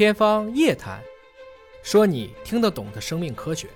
天方夜谭，说你听得懂的生命科学。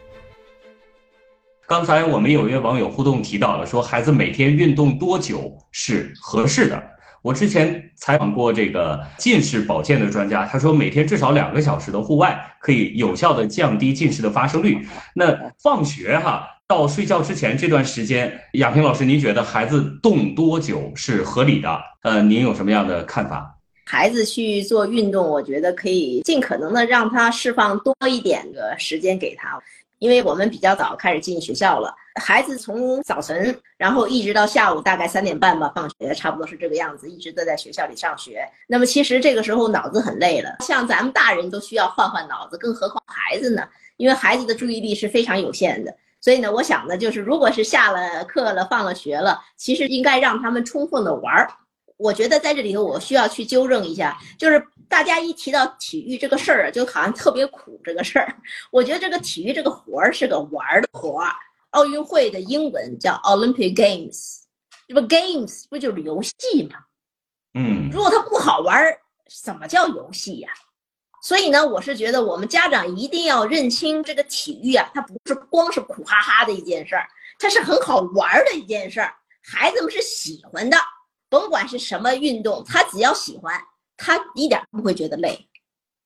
刚才我们有一位网友互动提到了，说孩子每天运动多久是合适的？我之前采访过这个近视保健的专家，他说每天至少两个小时的户外可以有效的降低近视的发生率。那放学哈到睡觉之前这段时间，亚平老师，您觉得孩子动多久是合理的？呃，您有什么样的看法？孩子去做运动，我觉得可以尽可能的让他释放多一点的时间给他。因为我们比较早开始进学校了，孩子从早晨，然后一直到下午大概三点半吧放学，差不多是这个样子，一直都在学校里上学。那么其实这个时候脑子很累了，像咱们大人都需要换换脑子，更何况孩子呢？因为孩子的注意力是非常有限的，所以呢，我想呢，就是如果是下了课了、放了学了，其实应该让他们充分的玩儿。我觉得在这里头，我需要去纠正一下，就是大家一提到体育这个事儿啊，就好像特别苦这个事儿。我觉得这个体育这个活儿是个玩儿的活儿。奥运会的英文叫 Olympic Games，这不 Games 不就是游戏吗？嗯，如果它不好玩儿，怎么叫游戏呀？所以呢，我是觉得我们家长一定要认清这个体育啊，它不是光是苦哈哈的一件事儿，它是很好玩儿的一件事儿，孩子们是喜欢的。甭管是什么运动，他只要喜欢，他一点不会觉得累。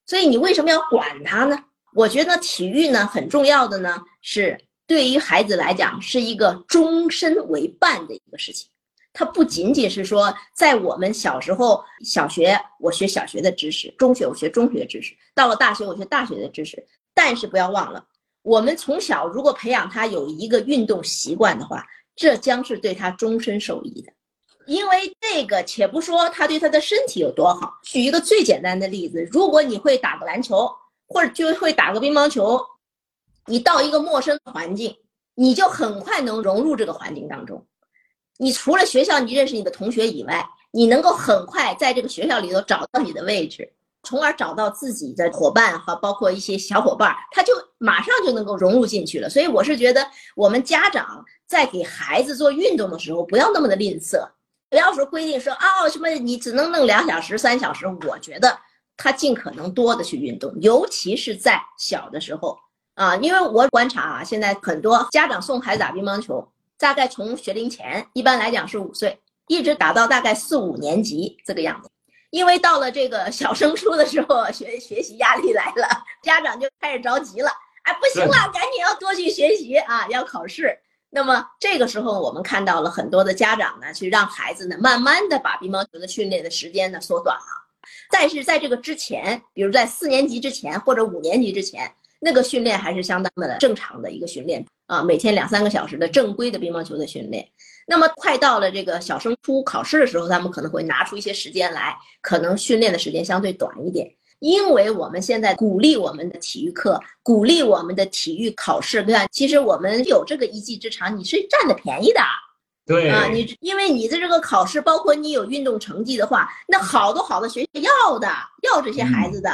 所以你为什么要管他呢？我觉得体育呢很重要的呢，是对于孩子来讲是一个终身为伴的一个事情。它不仅仅是说在我们小时候小学我学小学的知识，中学我学中学知识，到了大学我学大学的知识。但是不要忘了，我们从小如果培养他有一个运动习惯的话，这将是对他终身受益的。因为这个，且不说他对他的身体有多好。举一个最简单的例子，如果你会打个篮球，或者就会打个乒乓球，你到一个陌生的环境，你就很快能融入这个环境当中。你除了学校你认识你的同学以外，你能够很快在这个学校里头找到你的位置，从而找到自己的伙伴和包括一些小伙伴，他就马上就能够融入进去了。所以我是觉得，我们家长在给孩子做运动的时候，不要那么的吝啬。不要说规定说哦什么你只能弄两小时三小时，我觉得他尽可能多的去运动，尤其是在小的时候啊，因为我观察啊，现在很多家长送孩子打乒乓球，大概从学龄前一般来讲是五岁，一直打到大概四五年级这个样子，因为到了这个小升初的时候，学学习压力来了，家长就开始着急了，哎不行了，赶紧要多去学习啊，要考试。那么这个时候，我们看到了很多的家长呢，去让孩子呢，慢慢的把乒乓球的训练的时间呢缩短了。但是在这个之前，比如在四年级之前或者五年级之前，那个训练还是相当的正常的一个训练啊，每天两三个小时的正规的乒乓球的训练。那么快到了这个小升初考试的时候，他们可能会拿出一些时间来，可能训练的时间相对短一点。因为我们现在鼓励我们的体育课，鼓励我们的体育考试，对吧？其实我们有这个一技之长，你是占的便宜的。对啊，你因为你的这个考试，包括你有运动成绩的话，那好多好多学校要的，要这些孩子的。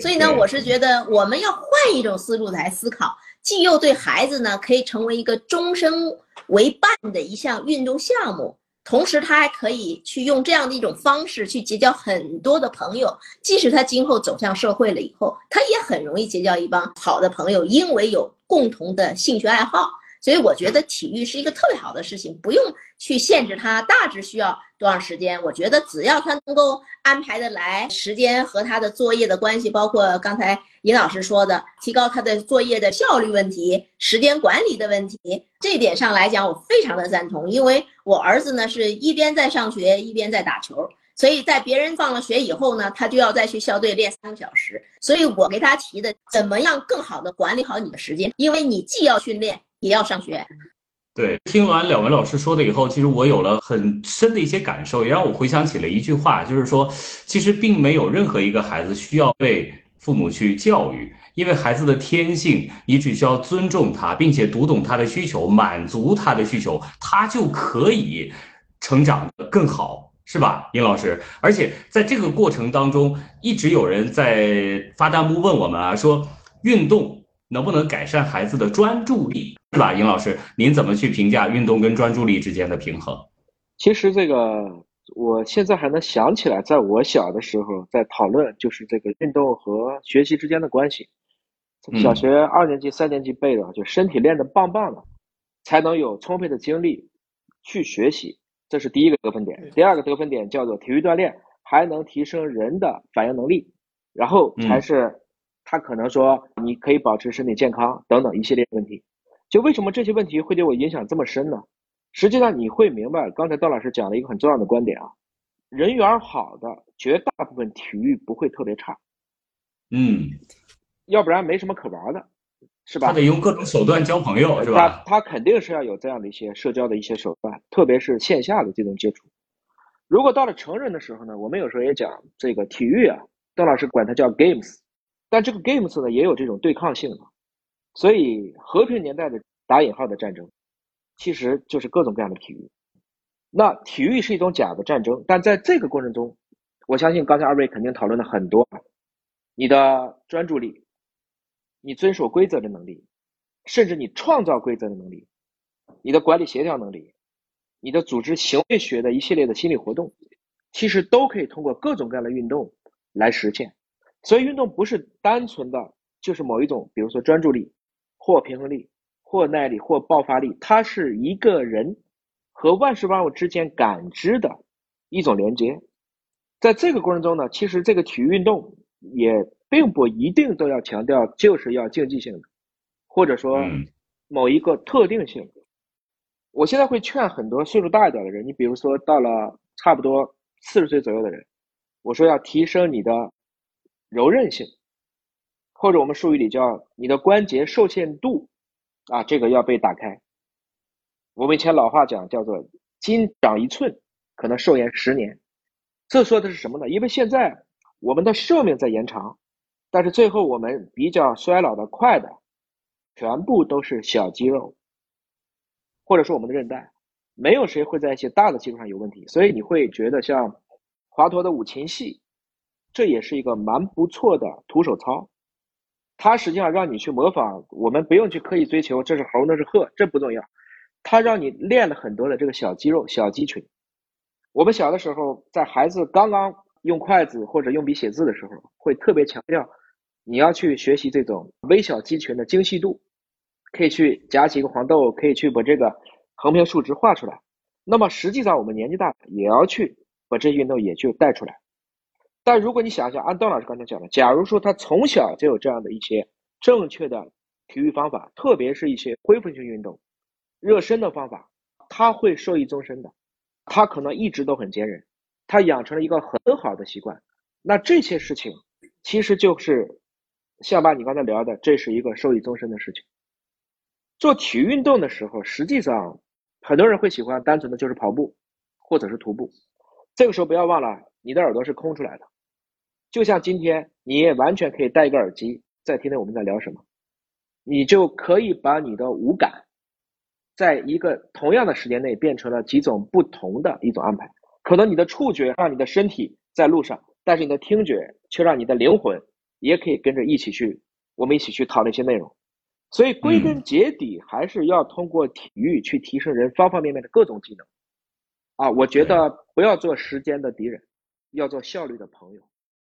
所以呢，我是觉得我们要换一种思路来思考，既又对孩子呢可以成为一个终身为伴的一项运动项目。同时，他还可以去用这样的一种方式去结交很多的朋友。即使他今后走向社会了以后，他也很容易结交一帮好的朋友，因为有共同的兴趣爱好。所以，我觉得体育是一个特别好的事情，不用去限制他大致需要多长时间。我觉得只要他能够安排的来，时间和他的作业的关系，包括刚才尹老师说的，提高他的作业的效率问题、时间管理的问题，这点上来讲，我非常的赞同。因为我儿子呢是一边在上学，一边在打球，所以在别人放了学以后呢，他就要再去校队练三个小时。所以我给他提的，怎么样更好的管理好你的时间，因为你既要训练，也要上学。对，听完两位老师说的以后，其实我有了很深的一些感受，也让我回想起了一句话，就是说，其实并没有任何一个孩子需要被父母去教育，因为孩子的天性，你只需要尊重他，并且读懂他的需求，满足他的需求，他就可以成长得更好，是吧，尹老师？而且在这个过程当中，一直有人在发弹幕问我们啊，说运动能不能改善孩子的专注力？是吧，尹老师，您怎么去评价运动跟专注力之间的平衡？其实这个我现在还能想起来，在我小的时候在讨论，就是这个运动和学习之间的关系。小学二年级、三年级背的，就身体练得棒棒的，才能有充沛的精力去学习。这是第一个得分点。第二个得分点叫做体育锻炼还能提升人的反应能力，然后才是他可能说你可以保持身体健康等等一系列问题。就为什么这些问题会对我影响这么深呢？实际上你会明白，刚才邓老师讲了一个很重要的观点啊，人缘好的绝大部分体育不会特别差，嗯，要不然没什么可玩的，是吧？他得用各种手段交朋友，是吧？他他肯定是要有这样的一些社交的一些手段，特别是线下的这种接触。如果到了成人的时候呢，我们有时候也讲这个体育啊，邓老师管它叫 games，但这个 games 呢也有这种对抗性的，所以和平年代的打引号的战争。其实就是各种各样的体育，那体育是一种假的战争，但在这个过程中，我相信刚才二位肯定讨论了很多，你的专注力，你遵守规则的能力，甚至你创造规则的能力，你的管理协调能力，你的组织行为学的一系列的心理活动，其实都可以通过各种各样的运动来实现。所以运动不是单纯的就是某一种，比如说专注力或平衡力。或耐力，或爆发力，它是一个人和万事万物之间感知的一种连接。在这个过程中呢，其实这个体育运动也并不一定都要强调就是要竞技性的，或者说某一个特定性。我现在会劝很多岁数大一点的人，你比如说到了差不多四十岁左右的人，我说要提升你的柔韧性，或者我们术语里叫你的关节受限度。啊，这个要被打开。我们以前老话讲叫做“筋长一寸，可能寿延十年”。这说的是什么呢？因为现在我们的寿命在延长，但是最后我们比较衰老的快的，全部都是小肌肉，或者说我们的韧带。没有谁会在一些大的肌肉上有问题。所以你会觉得像华佗的五禽戏，这也是一个蛮不错的徒手操。它实际上让你去模仿，我们不用去刻意追求这是猴那是鹤，这不重要。它让你练了很多的这个小肌肉、小肌群。我们小的时候，在孩子刚刚用筷子或者用笔写字的时候，会特别强调你要去学习这种微小肌群的精细度，可以去夹起一个黄豆，可以去把这个横平竖直画出来。那么实际上，我们年纪大也要去把这运动也就带出来。但如果你想想，按邓老师刚才讲的，假如说他从小就有这样的一些正确的体育方法，特别是一些恢复性运动、热身的方法，他会受益终身的。他可能一直都很坚韧，他养成了一个很好的习惯。那这些事情其实就是像把你刚才聊的，这是一个受益终身的事情。做体育运动的时候，实际上很多人会喜欢单纯的就是跑步或者是徒步。这个时候不要忘了，你的耳朵是空出来的。就像今天，你也完全可以戴一个耳机，在听听我们在聊什么，你就可以把你的五感，在一个同样的时间内变成了几种不同的一种安排。可能你的触觉让你的身体在路上，但是你的听觉却让你的灵魂也可以跟着一起去，我们一起去讨论一些内容。所以归根结底，还是要通过体育去提升人方方面面的各种技能。啊，我觉得不要做时间的敌人，要做效率的朋友。